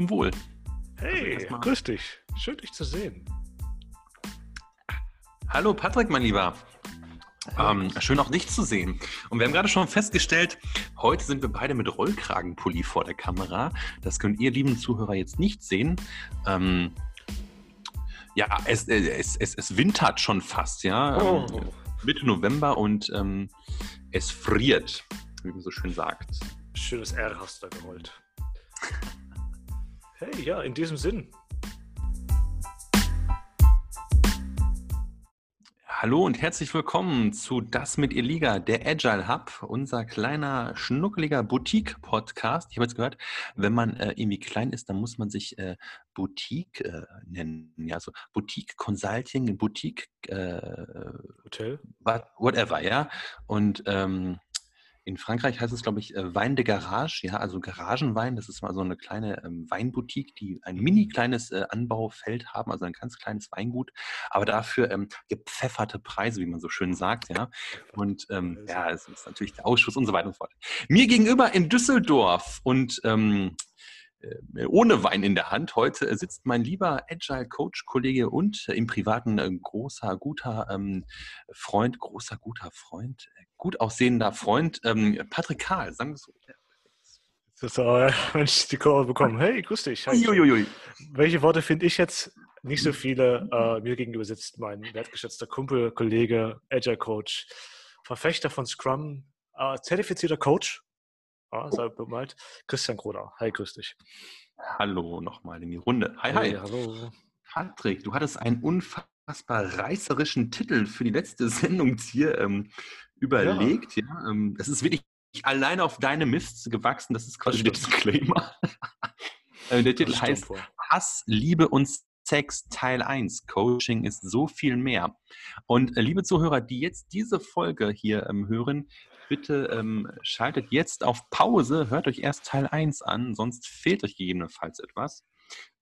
zum Wohl. Hey, also grüß dich. Schön, dich zu sehen. Hallo Patrick, mein Lieber. Ähm, schön auch dich zu sehen. Und wir haben gerade schon festgestellt, heute sind wir beide mit Rollkragenpulli vor der Kamera. Das könnt ihr, lieben Zuhörer, jetzt nicht sehen. Ähm, ja, es, es, es, es wintert schon fast, ja. Oh. Mitte November und ähm, es friert, wie man so schön sagt. Schönes R hast du da gerollt. Hey, ja, in diesem Sinn. Hallo und herzlich willkommen zu Das mit ihr Liga, der Agile Hub, unser kleiner, schnuckeliger Boutique-Podcast. Ich habe jetzt gehört, wenn man äh, irgendwie klein ist, dann muss man sich äh, Boutique äh, nennen. Ja, so Boutique Consulting, Boutique äh, Hotel, whatever, ja. Und ähm, in Frankreich heißt es, glaube ich, äh, Wein de Garage, ja, also Garagenwein. Das ist mal so eine kleine ähm, Weinboutique, die ein mini kleines äh, Anbaufeld haben, also ein ganz kleines Weingut, aber dafür ähm, gepfefferte Preise, wie man so schön sagt, ja. Und ähm, ja, es ist natürlich der Ausschuss und so weiter und so fort. Mir gegenüber in Düsseldorf und ähm, äh, ohne Wein in der Hand. Heute sitzt mein lieber Agile Coach Kollege und im privaten äh, großer guter ähm, Freund, großer guter Freund, äh, gut aussehender Freund ähm, Patrick Karl. Sagen wir so. Das ist aber, wenn ich die Kurve bekommen. Hey, grüß dich. Uiuiui. Welche Worte finde ich jetzt? Nicht so viele. Äh, mir gegenüber sitzt mein wertgeschätzter Kumpel, Kollege, Agile Coach, Verfechter von Scrum, äh, zertifizierter Coach ja, sei bemalt. Christian Kroder. Hi, grüß dich. Hallo nochmal in die Runde. Hi, hi. hi. Hallo. Patrick, du hattest einen unfassbar reißerischen Titel für die letzte Sendung hier ähm, überlegt. Ja. ja ähm, das ist wirklich alleine auf deine Mist gewachsen. Das ist quasi der Disclaimer. Äh, der Titel heißt vor. Hass, Liebe und Sex Teil 1. Coaching ist so viel mehr. Und äh, liebe Zuhörer, die jetzt diese Folge hier ähm, hören, bitte ähm, schaltet jetzt auf Pause, hört euch erst Teil 1 an, sonst fehlt euch gegebenenfalls etwas.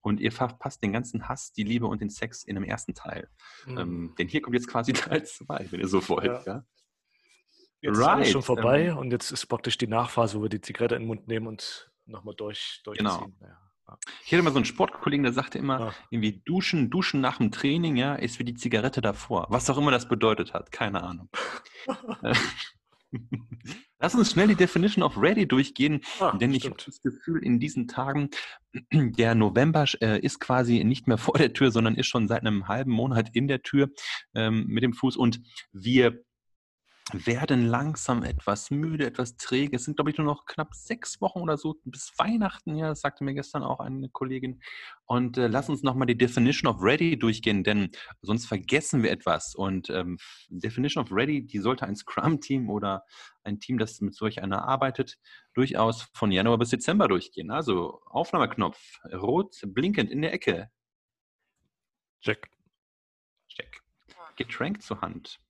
Und ihr verpasst den ganzen Hass, die Liebe und den Sex in dem ersten Teil. Mhm. Ähm, denn hier kommt jetzt quasi Teil 2, wenn ihr so wollt. Ja. ja? Jetzt right. ist alles schon vorbei ähm, und jetzt ist praktisch die Nachphase, wo wir die Zigarette in den Mund nehmen und nochmal durch, durchziehen. Genau. Ja. Ich hatte mal so einen Sportkollegen, der sagte immer, ja. irgendwie duschen, duschen nach dem Training, ja, ist wie die Zigarette davor. Was auch immer das bedeutet hat, keine Ahnung. Lass uns schnell die Definition of Ready durchgehen, ah, denn ich habe das Gefühl, in diesen Tagen, der November äh, ist quasi nicht mehr vor der Tür, sondern ist schon seit einem halben Monat in der Tür ähm, mit dem Fuß. Und wir werden langsam etwas müde, etwas träge. Es sind, glaube ich, nur noch knapp sechs Wochen oder so bis Weihnachten. Ja, das sagte mir gestern auch eine Kollegin. Und äh, lass uns nochmal die Definition of Ready durchgehen, denn sonst vergessen wir etwas. Und ähm, Definition of Ready, die sollte ein Scrum-Team oder ein Team, das mit solch einer arbeitet, durchaus von Januar bis Dezember durchgehen. Also Aufnahmeknopf, rot blinkend in der Ecke. Check. Check. Getränk zur Hand.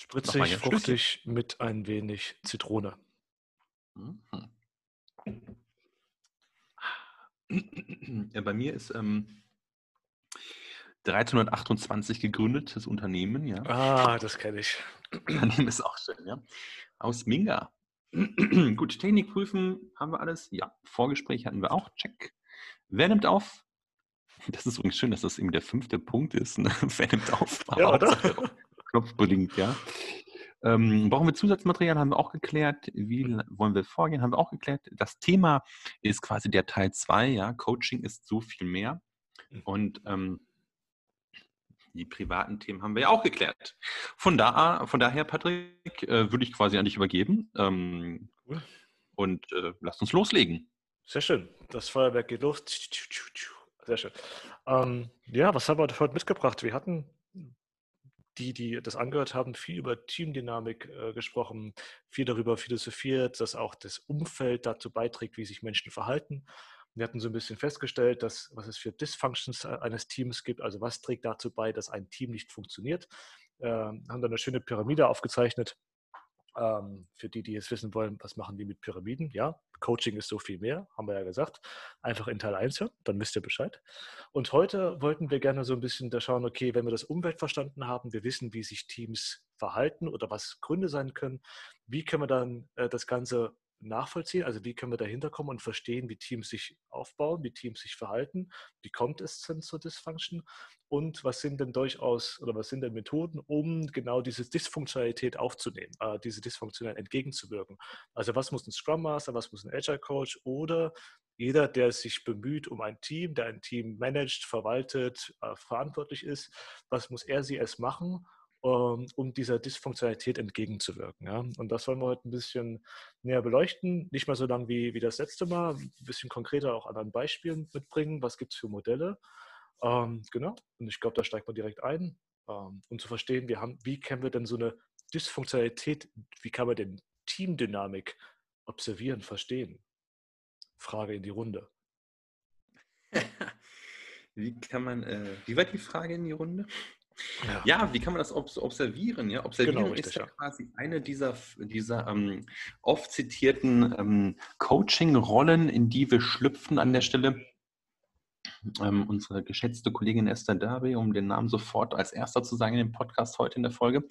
Spritzig, fruchtig mit ein wenig Zitrone. Mhm. Ja, bei mir ist ähm, 1328 gegründet, das Unternehmen, ja. Ah, das kenne ich. Unternehmen ist auch schön, ja. Aus Minga. Gut, Technik prüfen haben wir alles. Ja, Vorgespräch hatten wir auch. Check. Wer nimmt auf? Das ist übrigens schön, dass das eben der fünfte Punkt ist. Ne? Wer nimmt auf? Ja, oder? Knopf blinkt, ja. Ähm, brauchen wir Zusatzmaterial, haben wir auch geklärt. Wie wollen wir vorgehen, haben wir auch geklärt. Das Thema ist quasi der Teil 2, ja. Coaching ist so viel mehr. Mhm. Und ähm, die privaten Themen haben wir ja auch geklärt. Von, da, von daher, Patrick, äh, würde ich quasi an dich übergeben. Ähm, cool. Und äh, lasst uns loslegen. Sehr schön. Das Feuerwerk geht los. Sehr schön. Ähm, ja, was haben wir heute mitgebracht? Wir hatten die, die das angehört haben, viel über Teamdynamik äh, gesprochen, viel darüber philosophiert, dass auch das Umfeld dazu beiträgt, wie sich Menschen verhalten. Wir hatten so ein bisschen festgestellt, dass was es für Dysfunctions äh, eines Teams gibt, also was trägt dazu bei, dass ein Team nicht funktioniert. Äh, haben dann eine schöne Pyramide aufgezeichnet, ähm, für die, die jetzt wissen wollen, was machen die mit Pyramiden? Ja, Coaching ist so viel mehr, haben wir ja gesagt. Einfach in Teil 1 hören, dann wisst ihr Bescheid. Und heute wollten wir gerne so ein bisschen da schauen, okay, wenn wir das Umwelt verstanden haben, wir wissen, wie sich Teams verhalten oder was Gründe sein können, wie können wir dann äh, das Ganze nachvollziehen? Also wie können wir dahinter kommen und verstehen, wie Teams sich aufbauen, wie Teams sich verhalten? Wie kommt es denn zur Dysfunction? Und was sind denn durchaus oder was sind denn Methoden, um genau diese Dysfunktionalität aufzunehmen, äh, diese Dysfunktionalität entgegenzuwirken? Also was muss ein Scrum Master, was muss ein Agile Coach oder jeder, der sich bemüht um ein Team, der ein Team managt, verwaltet, äh, verantwortlich ist, was muss er sie es machen, um dieser Dysfunktionalität entgegenzuwirken. Ja? Und das wollen wir heute ein bisschen näher beleuchten. Nicht mehr so lang wie, wie das letzte Mal, ein bisschen konkreter auch an Beispielen mitbringen. Was gibt es für Modelle? Ähm, genau. Und ich glaube, da steigt man direkt ein, ähm, um zu verstehen, wir haben, wie können wir denn so eine Dysfunktionalität, wie kann man denn Teamdynamik observieren, verstehen? Frage in die Runde. wie kann man, äh, wie war die Frage in die Runde? Ja. ja. wie kann man das observieren? Ja, observieren genau, ist ja, ja, quasi eine dieser, dieser ähm, oft zitierten ähm, Coaching-Rollen, in die wir schlüpfen an der Stelle. Ähm, unsere geschätzte Kollegin Esther Derby, um den Namen sofort als erster zu sagen in dem Podcast heute in der Folge,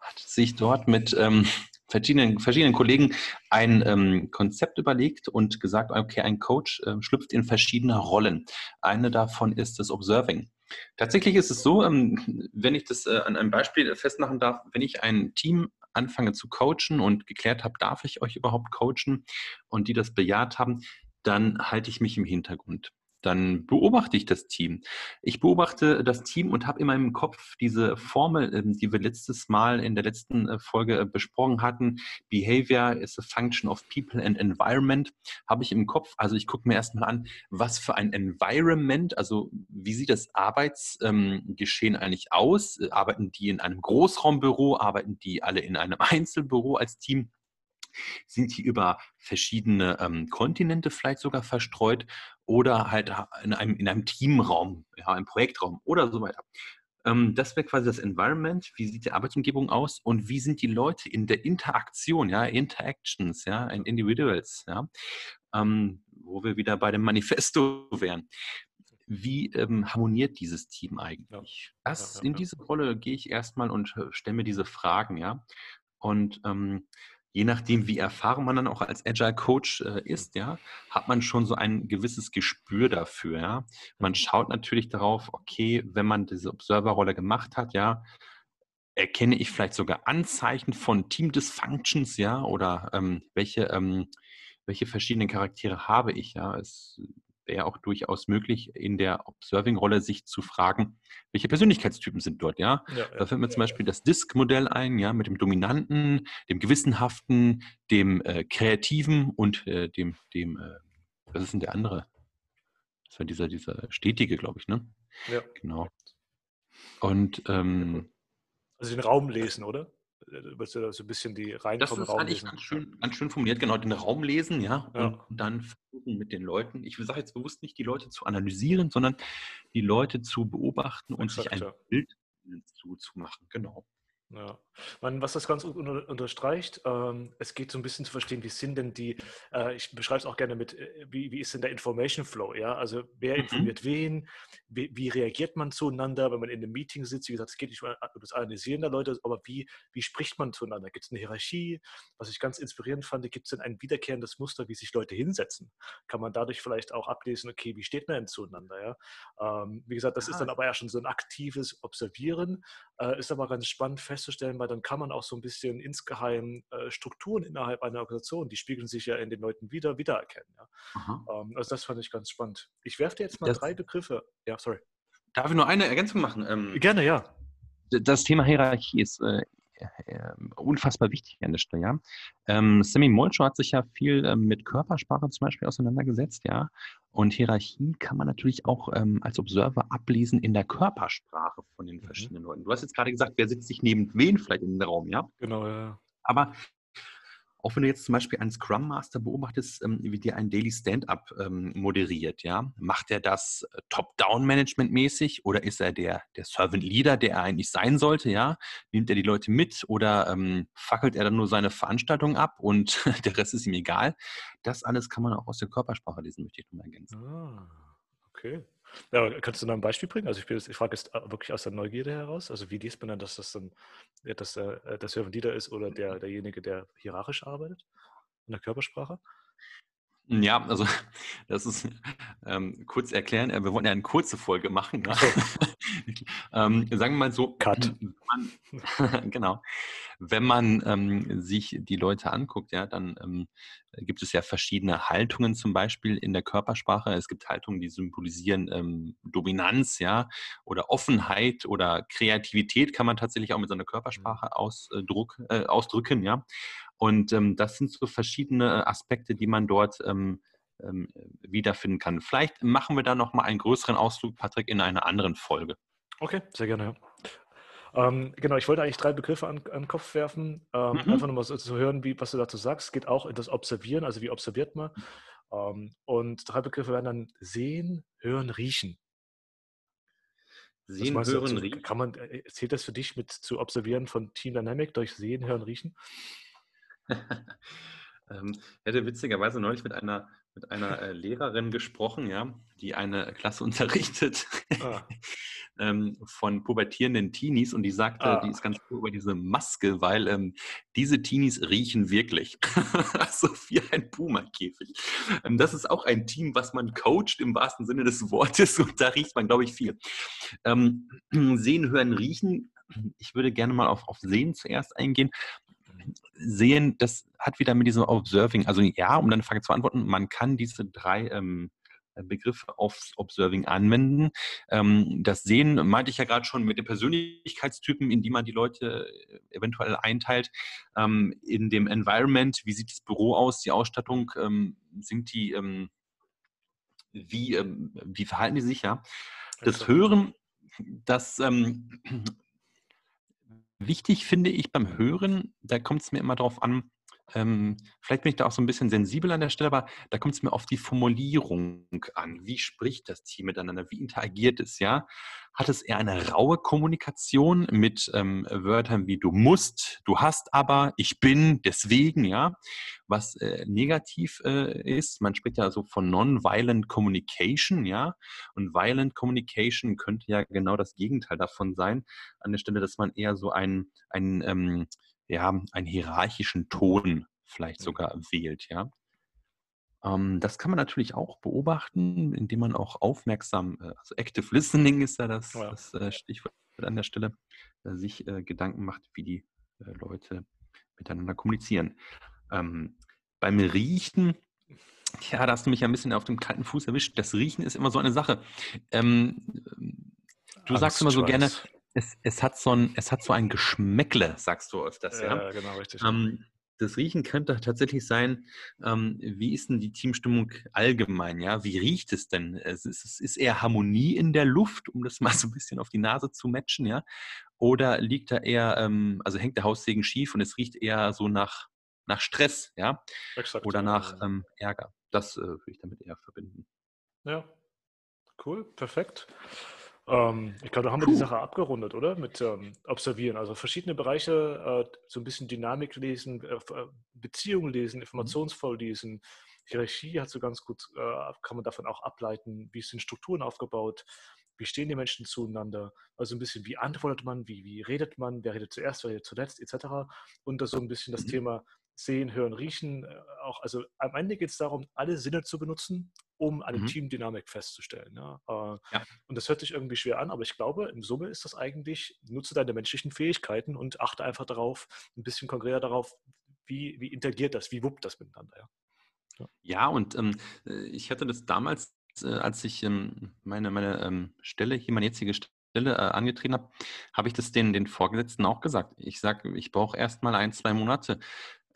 hat sich dort mit ähm, verschiedenen, verschiedenen Kollegen ein ähm, Konzept überlegt und gesagt, okay, ein Coach äh, schlüpft in verschiedene Rollen. Eine davon ist das Observing. Tatsächlich ist es so, ähm, wenn ich das äh, an einem Beispiel festmachen darf, wenn ich ein Team anfange zu coachen und geklärt habe, darf ich euch überhaupt coachen und die das bejaht haben, dann halte ich mich im Hintergrund dann beobachte ich das Team. Ich beobachte das Team und habe in meinem Kopf diese Formel, ähm, die wir letztes Mal in der letzten äh, Folge äh, besprochen hatten. Behavior is a function of people and environment. Habe ich im Kopf. Also ich gucke mir erstmal an, was für ein Environment, also wie sieht das Arbeitsgeschehen ähm, eigentlich aus? Arbeiten die in einem Großraumbüro? Arbeiten die alle in einem Einzelbüro als Team? Sind die über verschiedene ähm, Kontinente vielleicht sogar verstreut oder halt in einem, in einem Teamraum, ja, einem Projektraum oder so weiter? Ähm, das wäre quasi das Environment. Wie sieht die Arbeitsumgebung aus und wie sind die Leute in der Interaktion, ja, Interactions, ja, Individuals, ja, ähm, wo wir wieder bei dem Manifesto wären wie ähm, harmoniert dieses Team eigentlich? Ja. Das, ja, ja, in diese Rolle gehe ich erstmal und äh, stelle mir diese Fragen, ja. Und ähm, je nachdem, wie erfahren man dann auch als Agile Coach äh, ist, ja, hat man schon so ein gewisses Gespür dafür, ja. Man schaut natürlich darauf, okay, wenn man diese Observer-Rolle gemacht hat, ja, erkenne ich vielleicht sogar Anzeichen von Team Dysfunctions, ja, oder ähm, welche, ähm, welche verschiedenen Charaktere habe ich, ja. Es wäre auch durchaus möglich, in der Observing-Rolle sich zu fragen, welche Persönlichkeitstypen sind dort, ja? ja da fällt mir ja, zum Beispiel das Disk-Modell ein, ja, mit dem Dominanten, dem Gewissenhaften, dem äh, Kreativen und äh, dem, dem äh, was ist denn der andere? Das war dieser, dieser Stetige, glaube ich, ne? Ja. Genau. Und ähm, also den Raum lesen, oder? Willst du da so ein bisschen die Reihenfolge Das ist eigentlich? Ganz, schön, ganz schön formuliert, genau, den Raum lesen, ja, ja. und dann versuchen mit den Leuten, ich sage jetzt bewusst nicht die Leute zu analysieren, sondern die Leute zu beobachten und Exakt, sich ein ja. Bild zu, zu machen, genau. Ja, Man, was das Ganze unterstreicht, ähm, es geht so ein bisschen zu verstehen, wie sind denn die, äh, ich beschreibe es auch gerne mit, äh, wie, wie ist denn der Information Flow, ja, also wer mhm. informiert mhm. wen, wie, wie, reagiert man zueinander, wenn man in einem Meeting sitzt, wie gesagt, es geht nicht um das Analysieren der Leute, aber wie, wie spricht man zueinander, gibt es eine Hierarchie, was ich ganz inspirierend fand, gibt es denn ein wiederkehrendes Muster, wie sich Leute hinsetzen, kann man dadurch vielleicht auch ablesen, okay, wie steht man denn zueinander, ja, ähm, wie gesagt, das ja. ist dann aber ja schon so ein aktives Observieren, äh, ist aber ganz spannend fest festzustellen, weil dann kann man auch so ein bisschen insgeheim äh, Strukturen innerhalb einer Organisation, die spiegeln sich ja in den Leuten wieder, wiedererkennen. Ja? Ähm, also das fand ich ganz spannend. Ich werfe dir jetzt mal das, drei Begriffe. Ja, sorry. Darf ich nur eine Ergänzung machen? Ähm, Gerne, ja. Das Thema Hierarchie ist äh, äh, unfassbar wichtig an der Stelle. Ja? Ähm, Sammy Molcho hat sich ja viel ähm, mit Körpersprache zum Beispiel auseinandergesetzt, ja. Und Hierarchie kann man natürlich auch ähm, als Observer ablesen in der Körpersprache von den mhm. verschiedenen mhm. Leuten. Du hast jetzt gerade gesagt, wer sitzt sich neben wen vielleicht in den Raum, ja? Genau, ja. Aber auch wenn du jetzt zum Beispiel einen Scrum Master beobachtest, ähm, wie der ein Daily Stand-up ähm, moderiert, ja, macht er das äh, Top-Down-Management-mäßig oder ist er der, der Servant Leader, der er eigentlich sein sollte, ja? Nimmt er die Leute mit oder ähm, fackelt er dann nur seine Veranstaltung ab und der Rest ist ihm egal? Das alles kann man auch aus der Körpersprache lesen, möchte ich nochmal ergänzen. Ah, okay. Ja, kannst du noch ein Beispiel bringen? Also ich, bin, ich frage jetzt äh, wirklich aus der Neugierde heraus. Also wie liest man dann, dass das dann dass der, äh, der Servant Leader ist oder der, derjenige, der hierarchisch arbeitet? in der Körpersprache? Ja, also das ist ähm, kurz erklären. Äh, wir wollen ja eine kurze Folge machen. Ne? Ähm, sagen wir mal so, Cut. Man, genau. Wenn man ähm, sich die Leute anguckt, ja, dann ähm, gibt es ja verschiedene Haltungen zum Beispiel in der Körpersprache. Es gibt Haltungen, die symbolisieren ähm, Dominanz, ja, oder Offenheit oder Kreativität kann man tatsächlich auch mit so einer Körpersprache ausdruck, äh, ausdrücken, ja. Und ähm, das sind so verschiedene Aspekte, die man dort ähm, ähm, wiederfinden kann. Vielleicht machen wir da nochmal einen größeren Ausflug, Patrick, in einer anderen Folge. Okay, sehr gerne. Ja. Ähm, genau, ich wollte eigentlich drei Begriffe an, an den Kopf werfen. Ähm, mhm. Einfach nochmal so zu hören, wie, was du dazu sagst. Es geht auch in das Observieren, also wie observiert man. Ähm, und drei Begriffe werden dann sehen, hören, riechen. Sehen, hören, riechen. Kann man, äh, zählt das für dich mit zu observieren von Team Dynamic durch Sehen, Hören, Riechen? ähm, ich hatte witzigerweise neulich mit einer, mit einer äh, Lehrerin gesprochen, ja, die eine Klasse unterrichtet ah. ähm, von pubertierenden Teenies und die sagte, ah. die ist ganz froh über diese Maske, weil ähm, diese Teenies riechen wirklich. so wie ein Puma-Käfig. Ähm, das ist auch ein Team, was man coacht im wahrsten Sinne des Wortes und da riecht man, glaube ich, viel. Ähm, sehen, hören, riechen. Ich würde gerne mal auf, auf Sehen zuerst eingehen sehen, das hat wieder mit diesem Observing, also ja, um deine Frage zu beantworten, man kann diese drei ähm, Begriffe aufs Observing anwenden. Ähm, das Sehen meinte ich ja gerade schon mit den Persönlichkeitstypen, in die man die Leute äh, eventuell einteilt. Ähm, in dem Environment, wie sieht das Büro aus, die Ausstattung, ähm, sind die, ähm, wie, ähm, wie verhalten die sich, ja? Das Hören, das Wichtig finde ich beim Hören, da kommt es mir immer darauf an, ähm, vielleicht bin ich da auch so ein bisschen sensibel an der Stelle, aber da kommt es mir auf die Formulierung an. Wie spricht das Team miteinander? Wie interagiert es? Ja, hat es eher eine raue Kommunikation mit ähm, Wörtern wie du musst, du hast aber, ich bin, deswegen, ja, was äh, negativ äh, ist. Man spricht ja so von Non-Violent Communication, ja, und Violent Communication könnte ja genau das Gegenteil davon sein, an der Stelle, dass man eher so ein, ein ähm, ja, einen hierarchischen Ton vielleicht mhm. sogar wählt, ja. Ähm, das kann man natürlich auch beobachten, indem man auch aufmerksam, äh, also Active Listening ist ja das, ja. das äh, Stichwort an der Stelle, äh, sich äh, Gedanken macht, wie die Leute miteinander kommunizieren. Ähm, beim Riechen, ja, da hast du mich ein bisschen auf dem kalten Fuß erwischt. Das Riechen ist immer so eine Sache. Ähm, du Angst, sagst immer so gerne, es, es, hat so ein, es hat so ein Geschmäckle, sagst du öfters, ja? Ja, genau, richtig. Ähm, das Riechen könnte tatsächlich sein, ähm, wie ist denn die Teamstimmung allgemein, ja? Wie riecht es denn? Es ist, es ist eher Harmonie in der Luft, um das mal so ein bisschen auf die Nase zu matchen, ja? Oder liegt da eher, ähm, also hängt der Haussegen schief und es riecht eher so nach, nach Stress, ja? Exakt, Oder nach ähm, Ärger. Das äh, würde ich damit eher verbinden. Ja, cool, perfekt. Ähm, ich glaube, da haben wir die Sache abgerundet, oder? Mit ähm, Observieren. Also verschiedene Bereiche, äh, so ein bisschen Dynamik lesen, äh, äh Beziehungen lesen, mhm. informationsvoll lesen. Hierarchie hat so ganz gut, äh, kann man davon auch ableiten, wie sind Strukturen aufgebaut, wie stehen die Menschen zueinander. Also ein bisschen, wie antwortet man, wie, wie redet man, wer redet zuerst, wer redet zuletzt, etc. Und da so ein bisschen das mhm. Thema Sehen, Hören, Riechen. Äh, auch, also am Ende geht es darum, alle Sinne zu benutzen, um eine mhm. Teamdynamik festzustellen. Ja? Äh, ja. Und das hört sich irgendwie schwer an, aber ich glaube, im Summe ist das eigentlich, nutze deine menschlichen Fähigkeiten und achte einfach darauf, ein bisschen konkreter darauf, wie, wie interagiert das, wie wuppt das miteinander. Ja, ja. ja und ähm, äh, ich hatte das damals, äh, als ich ähm, meine, meine ähm, Stelle, hier meine jetzige Stelle äh, angetreten habe, habe ich das den, den Vorgesetzten auch gesagt. Ich sage, ich brauche erst mal ein, zwei Monate,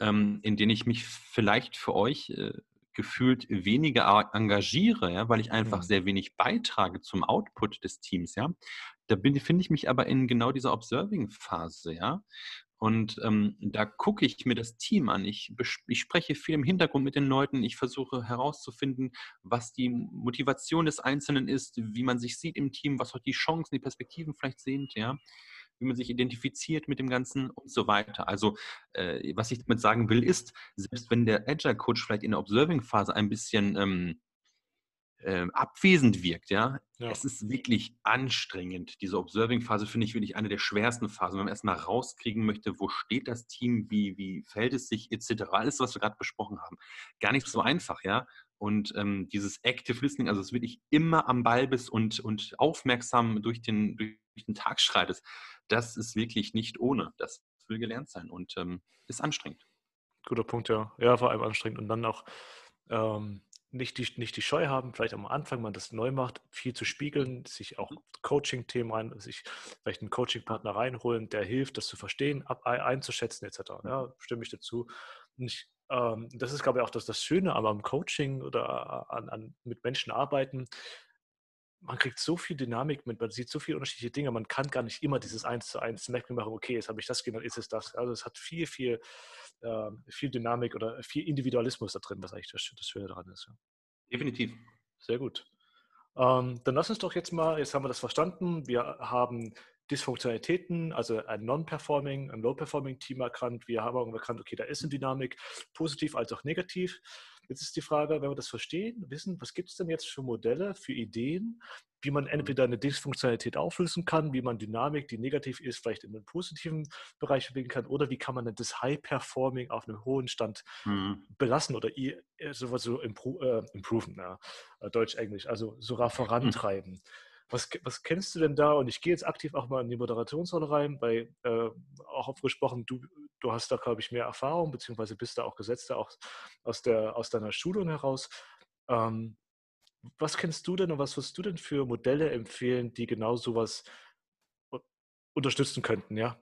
ähm, in denen ich mich vielleicht für euch äh, gefühlt weniger engagiere, ja, weil ich einfach mhm. sehr wenig beitrage zum Output des Teams, ja. Da befinde ich mich aber in genau dieser Observing-Phase, ja. Und ähm, da gucke ich mir das Team an. Ich, ich, spreche viel im Hintergrund mit den Leuten. Ich versuche herauszufinden, was die Motivation des Einzelnen ist, wie man sich sieht im Team, was auch die Chancen, die Perspektiven vielleicht sind, ja wie man sich identifiziert mit dem Ganzen und so weiter. Also, äh, was ich damit sagen will, ist, selbst wenn der Agile Coach vielleicht in der Observing-Phase ein bisschen ähm, äh, abwesend wirkt, ja? Ja. Es ist wirklich anstrengend. Diese Observing-Phase finde ich wirklich eine der schwersten Phasen, wenn man erstmal rauskriegen möchte, wo steht das Team, wie, wie fällt es sich, etc. Alles, was wir gerade besprochen haben. Gar nicht so einfach, ja. Und ähm, dieses Active Listening, also es wirklich immer am Ball bist und, und aufmerksam durch den, durch den Tag schreitest, das ist wirklich nicht ohne. Das will gelernt sein und ähm, ist anstrengend. Guter Punkt, ja. Ja, vor allem anstrengend. Und dann auch ähm, nicht, die, nicht die Scheu haben, vielleicht am Anfang, man das neu macht, viel zu spiegeln, sich auch Coaching-Themen rein, sich vielleicht einen Coaching-Partner reinholen, der hilft, das zu verstehen, ab, einzuschätzen, etc. Ja, stimme ich dazu. Und ich, ähm, das ist, glaube ich, auch das, das Schöne am Coaching oder an, an, mit Menschen arbeiten man kriegt so viel Dynamik mit, man sieht so viele unterschiedliche Dinge, man kann gar nicht immer dieses Eins zu eins Mapping machen, okay, jetzt habe ich das genannt, ist es das. Also es hat viel, viel, äh, viel Dynamik oder viel Individualismus da drin, was eigentlich das, das Schöne daran ist. Ja. Definitiv. Sehr gut. Ähm, dann lass uns doch jetzt mal, jetzt haben wir das verstanden, wir haben Dysfunktionalitäten, also ein Non-Performing, ein Low-Performing-Team erkannt. Wir haben erkannt, okay, da ist eine Dynamik, positiv als auch negativ. Jetzt ist die Frage, wenn wir das verstehen, wissen, was gibt es denn jetzt für Modelle, für Ideen, wie man entweder eine Dysfunktionalität auflösen kann, wie man Dynamik, die negativ ist, vielleicht in einen positiven Bereich bewegen kann, oder wie kann man denn das High-Performing auf einem hohen Stand mhm. belassen oder sowas so impro äh, improven, ja, äh, Deutsch-Englisch, also sogar vorantreiben. Mhm. Was, was kennst du denn da? Und ich gehe jetzt aktiv auch mal in die Moderationsrolle rein, weil äh, auch aufgesprochen, du, du hast da, glaube ich, mehr Erfahrung, beziehungsweise bist da auch Gesetzter auch aus, der, aus deiner Schulung heraus. Ähm, was kennst du denn und was wirst du denn für Modelle empfehlen, die genau sowas unterstützen könnten, ja?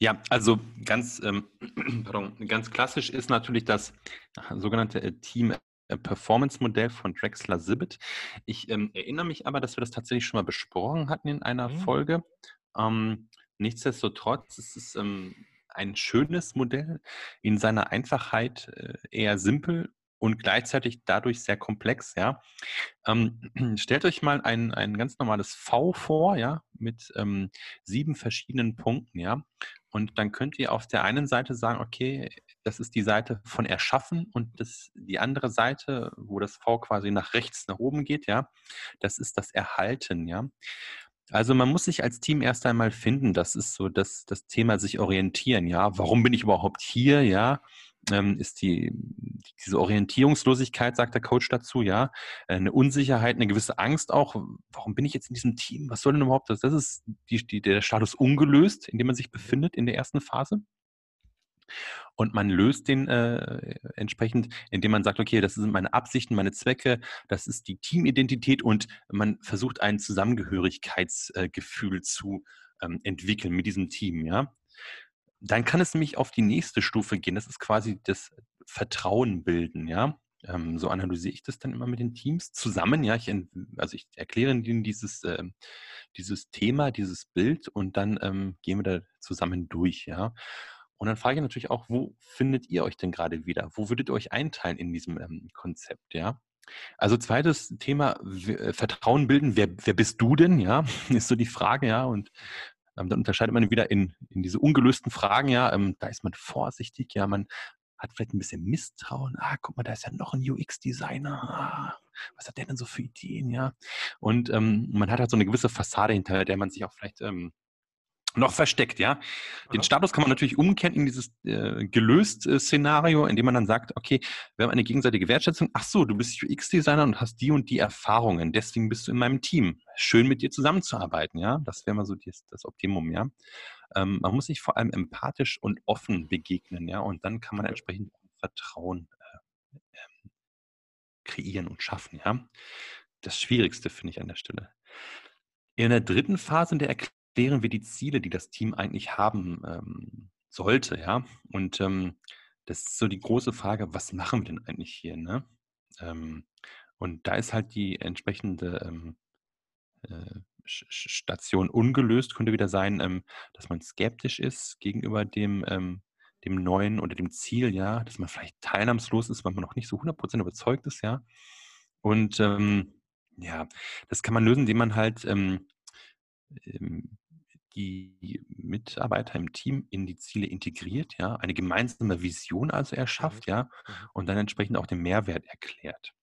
Ja, also ganz, ähm, pardon, ganz klassisch ist natürlich das sogenannte äh, Team Performance-Modell von Drexler Sibbett. Ich ähm, erinnere mich aber, dass wir das tatsächlich schon mal besprochen hatten in einer mhm. Folge. Ähm, nichtsdestotrotz ist es ähm, ein schönes Modell, in seiner Einfachheit äh, eher simpel und gleichzeitig dadurch sehr komplex, ja. Ähm, stellt euch mal ein, ein ganz normales V vor, ja, mit ähm, sieben verschiedenen Punkten, ja. Und dann könnt ihr auf der einen Seite sagen, okay, das ist die Seite von Erschaffen und das, die andere Seite, wo das V quasi nach rechts, nach oben geht, ja, das ist das Erhalten, ja. Also man muss sich als Team erst einmal finden. Das ist so das, das Thema sich orientieren, ja. Warum bin ich überhaupt hier, ja? ähm, ist die, diese Orientierungslosigkeit, sagt der Coach dazu, ja, eine Unsicherheit, eine gewisse Angst auch. Warum bin ich jetzt in diesem Team? Was soll denn überhaupt das? Das ist die, die, der Status ungelöst, in dem man sich befindet in der ersten Phase. Und man löst den äh, entsprechend, indem man sagt, okay, das sind meine Absichten, meine Zwecke, das ist die Teamidentität und man versucht ein Zusammengehörigkeitsgefühl äh, zu ähm, entwickeln mit diesem Team, ja. Dann kann es nämlich auf die nächste Stufe gehen. Das ist quasi das Vertrauen bilden, ja. Ähm, so analysiere ich das dann immer mit den Teams zusammen. Ja, ich, also ich erkläre ihnen dieses, äh, dieses Thema, dieses Bild und dann ähm, gehen wir da zusammen durch, ja. Und dann frage ich natürlich auch, wo findet ihr euch denn gerade wieder? Wo würdet ihr euch einteilen in diesem ähm, Konzept, ja? Also zweites Thema, äh, Vertrauen bilden. Wer, wer bist du denn? Ja, ist so die Frage, ja. Und ähm, dann unterscheidet man wieder in, in diese ungelösten Fragen, ja, ähm, da ist man vorsichtig, ja, man hat vielleicht ein bisschen Misstrauen. Ah, guck mal, da ist ja noch ein UX-Designer. Ah, was hat der denn so für Ideen, ja? Und ähm, man hat halt so eine gewisse Fassade, hinter der man sich auch vielleicht ähm, noch versteckt, ja. Den Aha. Status kann man natürlich umkehren in dieses äh, gelöst äh, Szenario, indem man dann sagt, okay, wir haben eine gegenseitige Wertschätzung. Ach so, du bist UX-Designer und hast die und die Erfahrungen, deswegen bist du in meinem Team. Schön mit dir zusammenzuarbeiten, ja. Das wäre mal so das, das Optimum, ja. Ähm, man muss sich vor allem empathisch und offen begegnen, ja, und dann kann man entsprechend Vertrauen äh, ähm, kreieren und schaffen, ja. Das Schwierigste finde ich an der Stelle. In der dritten Phase der Erklärung klären wir die Ziele, die das Team eigentlich haben ähm, sollte, ja. Und ähm, das ist so die große Frage, was machen wir denn eigentlich hier, ne? Ähm, und da ist halt die entsprechende ähm, äh, Station ungelöst, könnte wieder sein, ähm, dass man skeptisch ist gegenüber dem, ähm, dem neuen oder dem Ziel, ja, dass man vielleicht teilnahmslos ist, weil man noch nicht so 100% überzeugt ist, ja. Und ja, das kann man lösen, indem man halt die Mitarbeiter im Team in die Ziele integriert, ja, eine gemeinsame Vision also erschafft, mhm. ja, mhm. und dann entsprechend auch den Mehrwert erklärt.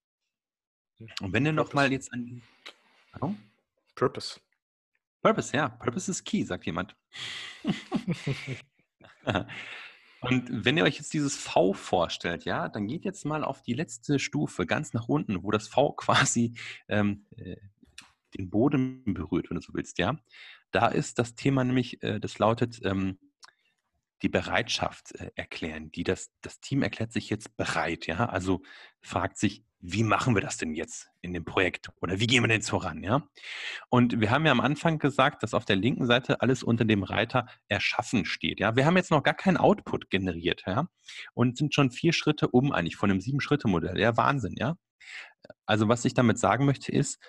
Und wenn ihr nochmal jetzt an. Oh? Purpose. Purpose, ja. Purpose is key, sagt jemand. Und wenn ihr euch jetzt dieses V vorstellt, ja, dann geht jetzt mal auf die letzte Stufe, ganz nach unten, wo das V quasi ähm, äh, den Boden berührt, wenn du so willst, ja. Da ist das Thema nämlich, äh, das lautet ähm, die Bereitschaft äh, erklären. Die das, das Team erklärt sich jetzt bereit, ja. Also fragt sich, wie machen wir das denn jetzt in dem Projekt oder wie gehen wir denn jetzt voran, ja? Und wir haben ja am Anfang gesagt, dass auf der linken Seite alles unter dem Reiter Erschaffen steht, ja? Wir haben jetzt noch gar keinen Output generiert, ja? Und sind schon vier Schritte um eigentlich von einem Sieben-Schritte-Modell. Ja, Wahnsinn, ja? Also was ich damit sagen möchte ist,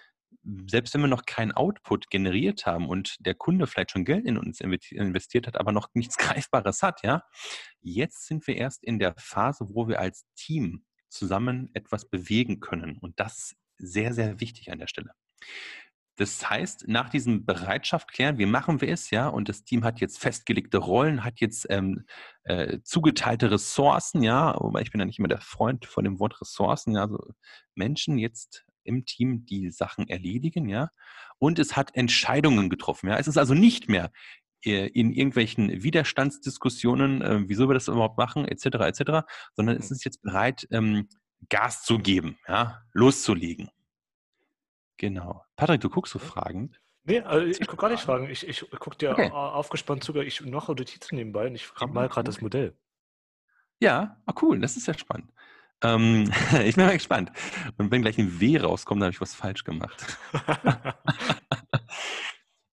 selbst wenn wir noch keinen Output generiert haben und der Kunde vielleicht schon Geld in uns investiert hat, aber noch nichts Greifbares hat, ja, jetzt sind wir erst in der Phase, wo wir als Team zusammen etwas bewegen können. Und das ist sehr, sehr wichtig an der Stelle. Das heißt, nach diesem Bereitschaft klären, wie machen wir es, ja, und das Team hat jetzt festgelegte Rollen, hat jetzt ähm, äh, zugeteilte Ressourcen, ja, wobei ich bin ja nicht immer der Freund von dem Wort Ressourcen, ja, also Menschen jetzt im Team die Sachen erledigen, ja, und es hat Entscheidungen getroffen, ja. Es ist also nicht mehr äh, in irgendwelchen Widerstandsdiskussionen, äh, wieso wir das überhaupt machen, etc., etc., sondern es mhm. ist jetzt bereit, ähm, Gas zu geben, ja, loszulegen. Genau. Patrick, du guckst so fragend. Nee, also ich gucke gar nicht fragen. Ich, ich gucke dir okay. aufgespannt sogar, ich mache Notizen nebenbei und ich mal gerade das Modell. Ja, ah, cool, das ist ja spannend. Ähm, ich bin mal gespannt. Und wenn gleich ein W rauskommt, dann habe ich was falsch gemacht.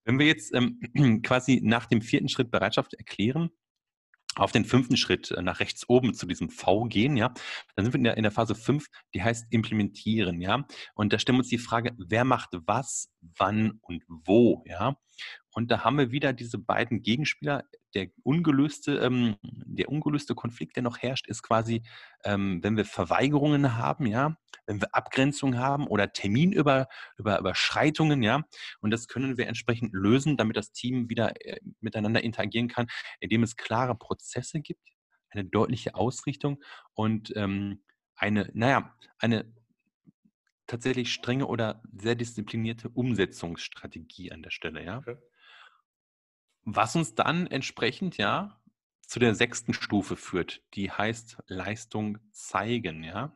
Wenn wir jetzt ähm, quasi nach dem vierten Schritt Bereitschaft erklären, auf den fünften Schritt äh, nach rechts oben zu diesem V gehen, ja, dann sind wir in der, in der Phase 5, die heißt implementieren, ja. Und da stellen wir uns die Frage, wer macht was, wann und wo, ja. Und da haben wir wieder diese beiden Gegenspieler. Der ungelöste, ähm, der ungelöste Konflikt, der noch herrscht, ist quasi, ähm, wenn wir Verweigerungen haben, ja, wenn wir Abgrenzungen haben oder Terminüberschreitungen, ja. Und das können wir entsprechend lösen, damit das Team wieder äh, miteinander interagieren kann, indem es klare Prozesse gibt, eine deutliche Ausrichtung und ähm, eine, naja, eine tatsächlich strenge oder sehr disziplinierte Umsetzungsstrategie an der Stelle, ja. Okay. Was uns dann entsprechend ja zu der sechsten Stufe führt, die heißt Leistung zeigen, ja.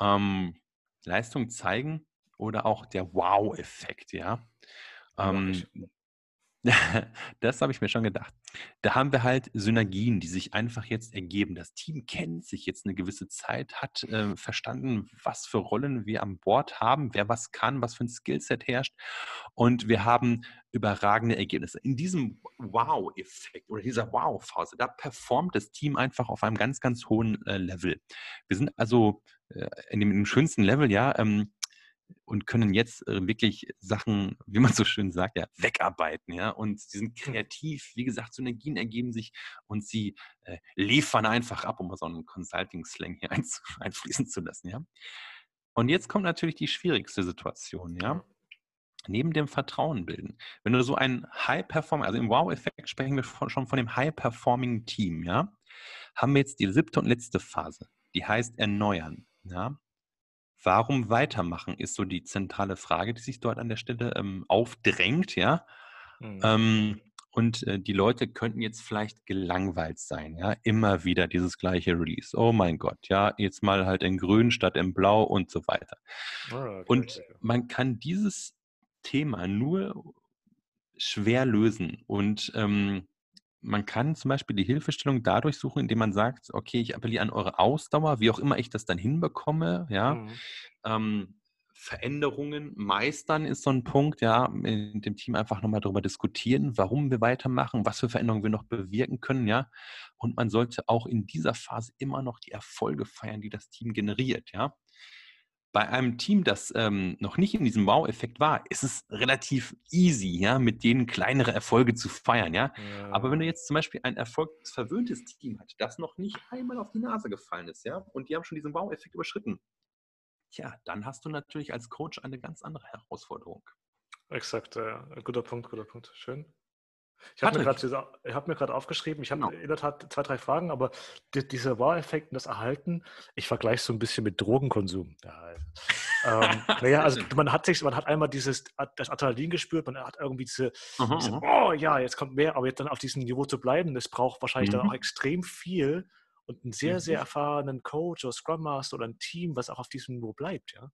Ähm, Leistung zeigen oder auch der Wow-Effekt, ja. Ähm, das habe ich mir schon gedacht. Da haben wir halt Synergien, die sich einfach jetzt ergeben. Das Team kennt sich jetzt eine gewisse Zeit, hat äh, verstanden, was für Rollen wir an Bord haben, wer was kann, was für ein Skillset herrscht. Und wir haben überragende Ergebnisse. In diesem Wow-Effekt oder dieser Wow-Phase, da performt das Team einfach auf einem ganz, ganz hohen äh, Level. Wir sind also äh, in, dem, in, dem, schönsten Level, ja, ähm, und können jetzt äh, wirklich Sachen, wie man so schön sagt, ja, wegarbeiten, ja. Und sie sind kreativ, wie gesagt, Synergien ergeben sich und sie äh, liefern einfach ab, um mal so einen Consulting-Slang hier ein, einfließen zu lassen, ja. Und jetzt kommt natürlich die schwierigste Situation, ja. Neben dem Vertrauen bilden. Wenn du so ein High-Performing, also im Wow-Effekt sprechen wir von, schon von dem High-Performing Team, ja, haben wir jetzt die siebte und letzte Phase, die heißt erneuern, ja. Warum weitermachen, ist so die zentrale Frage, die sich dort an der Stelle ähm, aufdrängt, ja. Mhm. Ähm, und äh, die Leute könnten jetzt vielleicht gelangweilt sein, ja, immer wieder dieses gleiche Release. Oh mein Gott, ja, jetzt mal halt in Grün statt in Blau und so weiter. Oh, okay, und man kann dieses Thema nur schwer lösen und ähm, man kann zum Beispiel die Hilfestellung dadurch suchen, indem man sagt, okay, ich appelliere an eure Ausdauer, wie auch immer ich das dann hinbekomme, ja. Mhm. Ähm, Veränderungen meistern ist so ein Punkt, ja, in dem Team einfach nochmal darüber diskutieren, warum wir weitermachen, was für Veränderungen wir noch bewirken können, ja. Und man sollte auch in dieser Phase immer noch die Erfolge feiern, die das Team generiert, ja bei einem Team, das ähm, noch nicht in diesem Wow-Effekt war, ist es relativ easy, ja, mit denen kleinere Erfolge zu feiern, ja? ja. Aber wenn du jetzt zum Beispiel ein erfolgsverwöhntes Team hat, das noch nicht einmal auf die Nase gefallen ist, ja, und die haben schon diesen Wow-Effekt überschritten, tja, dann hast du natürlich als Coach eine ganz andere Herausforderung. Exakt, ja. Guter Punkt, guter Punkt. Schön. Ich habe mir gerade hab aufgeschrieben, ich habe genau. in der Tat zwei, drei Fragen, aber die, dieser Wow-Effekt und das Erhalten, ich vergleiche so ein bisschen mit Drogenkonsum. Ja, ähm, naja, also man hat sich, man hat einmal dieses das Adrenalin gespürt, man hat irgendwie diese, aha, diese oh ja, jetzt kommt mehr, aber jetzt dann auf diesem Niveau zu bleiben, das braucht wahrscheinlich mhm. dann auch extrem viel und einen sehr, sehr mhm. erfahrenen Coach oder Scrum Master oder ein Team, was auch auf diesem Niveau bleibt, ja.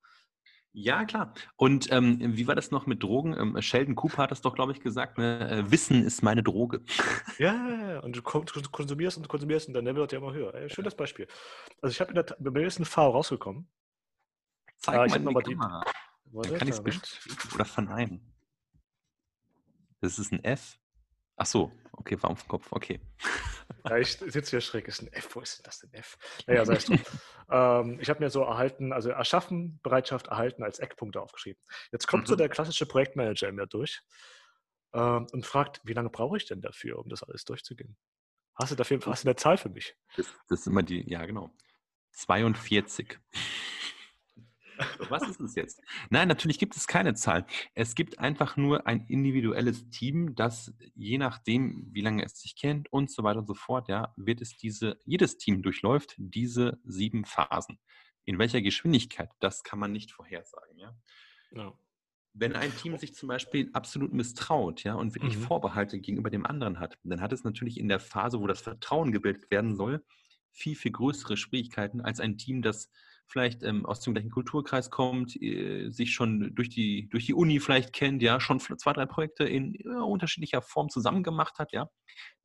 Ja, klar. Und ähm, wie war das noch mit Drogen? Ähm, Sheldon Cooper hat das doch, glaube ich, gesagt, ne? äh, Wissen ist meine Droge. Ja, und du konsumierst und konsumierst und dein Level wird ja immer höher. Schönes Beispiel. Also ich habe in der bei mir ist ein V rausgekommen. Zeig ah, ich mal die Kamera. Die, kann ich es bestätigen oder verneinen. Das ist ein F. Ach so, okay, war auf dem Kopf, okay. Ja, ich sitze hier schräg, ist ein F, wo ist denn das denn F? Naja, sei es drum. ähm, ich habe mir so erhalten, also erschaffen, Bereitschaft erhalten als Eckpunkte aufgeschrieben. Jetzt kommt mhm. so der klassische Projektmanager in mir durch ähm, und fragt, wie lange brauche ich denn dafür, um das alles durchzugehen? Hast du dafür, hast du eine Zahl für mich? Das, das ist immer die, ja genau, 42. Was ist es jetzt? Nein, natürlich gibt es keine Zahl. Es gibt einfach nur ein individuelles Team, das je nachdem, wie lange es sich kennt und so weiter und so fort, ja, wird es diese, jedes Team durchläuft diese sieben Phasen. In welcher Geschwindigkeit, das kann man nicht vorhersagen, ja. ja. Wenn ein Team sich zum Beispiel absolut misstraut, ja, und wirklich mhm. Vorbehalte gegenüber dem anderen hat, dann hat es natürlich in der Phase, wo das Vertrauen gebildet werden soll, viel, viel größere Schwierigkeiten als ein Team, das vielleicht ähm, aus dem gleichen Kulturkreis kommt, äh, sich schon durch die, durch die Uni vielleicht kennt, ja, schon zwei, drei Projekte in äh, unterschiedlicher Form zusammen gemacht hat, ja,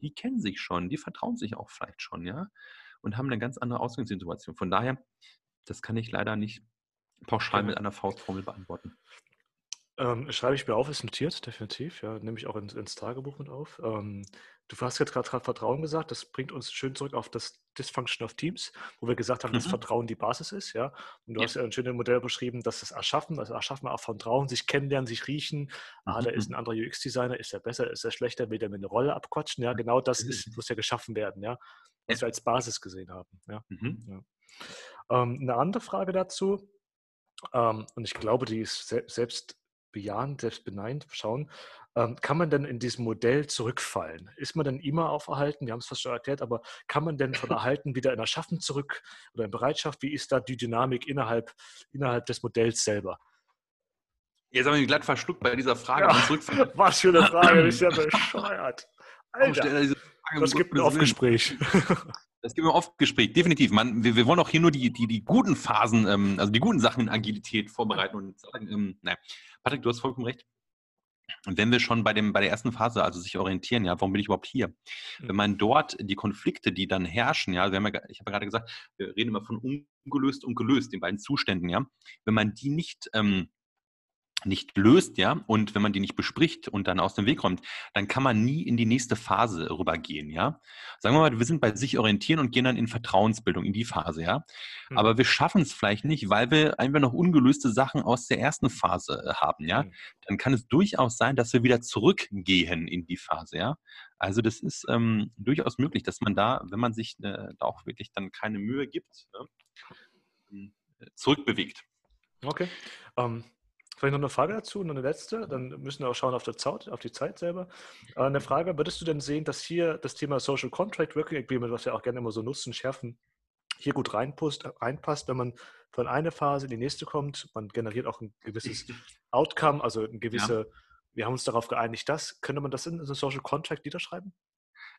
die kennen sich schon, die vertrauen sich auch vielleicht schon, ja, und haben eine ganz andere Ausgangssituation. Von daher, das kann ich leider nicht pauschal mit einer Faustformel beantworten. Ähm, schreibe ich mir auf, ist notiert, definitiv. Ja, nehme ich auch ins, ins Tagebuch mit auf. Ähm, du hast jetzt gerade Vertrauen gesagt, das bringt uns schön zurück auf das Dysfunction of Teams, wo wir gesagt haben, mhm. dass Vertrauen die Basis ist. Ja? Und du ja. hast ja ein schönes Modell beschrieben, dass das Erschaffen, also Erschaffen auch Vertrauen, sich kennenlernen, sich riechen. Ah, da ist mhm. ein anderer UX-Designer, ist er besser, ist er schlechter, will der mir eine Rolle abquatschen. Ja, genau das ist, muss ja geschaffen werden, ja, was wir als Basis gesehen haben. Ja? Mhm. ja. Ähm, eine andere Frage dazu, ähm, und ich glaube, die ist selbst bejahend, selbst beneint schauen, kann man denn in diesem Modell zurückfallen? Ist man denn immer auf Erhalten? Wir haben es fast schon erklärt, aber kann man denn von Erhalten wieder in Erschaffen zurück oder in Bereitschaft? Wie ist da die Dynamik innerhalb, innerhalb des Modells selber? Jetzt haben wir glatt verschluckt bei dieser Frage. Ja, was für eine Frage, das ist ja bescheuert. Alter, das gibt ein Aufgespräch. Das gibt ein Aufgespräch, definitiv. Man, wir, wir, wollen auch hier nur die, die, die guten Phasen, ähm, also die guten Sachen in Agilität vorbereiten und sagen, ähm, nein. Patrick, du hast vollkommen recht. Und wenn wir schon bei, dem, bei der ersten Phase, also sich orientieren, ja, warum bin ich überhaupt hier? Wenn mhm. man dort die Konflikte, die dann herrschen, ja, wir haben ja, ich habe ja gerade gesagt, wir reden immer von ungelöst und gelöst, den beiden Zuständen, ja, wenn man die nicht ähm, nicht löst, ja, und wenn man die nicht bespricht und dann aus dem Weg räumt, dann kann man nie in die nächste Phase rübergehen, ja. Sagen wir mal, wir sind bei sich orientieren und gehen dann in Vertrauensbildung, in die Phase, ja. Mhm. Aber wir schaffen es vielleicht nicht, weil wir einfach noch ungelöste Sachen aus der ersten Phase äh, haben, ja. Mhm. Dann kann es durchaus sein, dass wir wieder zurückgehen in die Phase, ja. Also das ist ähm, durchaus möglich, dass man da, wenn man sich äh, da auch wirklich dann keine Mühe gibt, ne, zurückbewegt. Okay. Um ähm, Vielleicht noch eine Frage dazu, noch eine letzte, dann müssen wir auch schauen auf, der Zeit, auf die Zeit selber. Äh, eine Frage, würdest du denn sehen, dass hier das Thema Social Contract Working Agreement, was wir auch gerne immer so nutzen, schärfen, hier gut reinpasst, reinpasst, wenn man von einer Phase in die nächste kommt, man generiert auch ein gewisses Outcome, also ein gewisse, ja. wir haben uns darauf geeinigt, das, könnte man das in so Social Contract niederschreiben?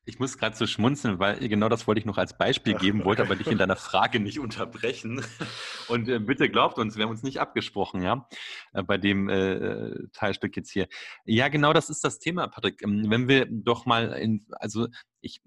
Ich muss gerade so schmunzeln, weil genau das wollte ich noch als Beispiel geben, wollte aber dich in deiner Frage nicht unterbrechen. Und äh, bitte glaubt uns, wir haben uns nicht abgesprochen, ja, äh, bei dem äh, Teilstück jetzt hier. Ja, genau das ist das Thema, Patrick. Ähm, wenn wir doch mal in, also ich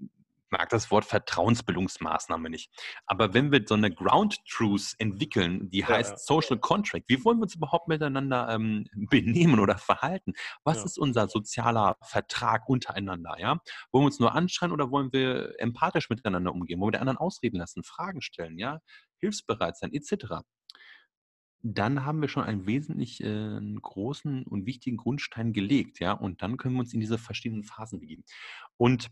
mag das Wort Vertrauensbildungsmaßnahme nicht. Aber wenn wir so eine Ground Truth entwickeln, die heißt ja. Social Contract, wie wollen wir uns überhaupt miteinander ähm, benehmen oder verhalten? Was ja. ist unser sozialer Vertrag untereinander? Ja? Wollen wir uns nur anschreien oder wollen wir empathisch miteinander umgehen? Wollen wir den anderen ausreden lassen, Fragen stellen, ja? hilfsbereit sein, etc.? dann haben wir schon einen wesentlich äh, großen und wichtigen Grundstein gelegt, ja, und dann können wir uns in diese verschiedenen Phasen begeben. Und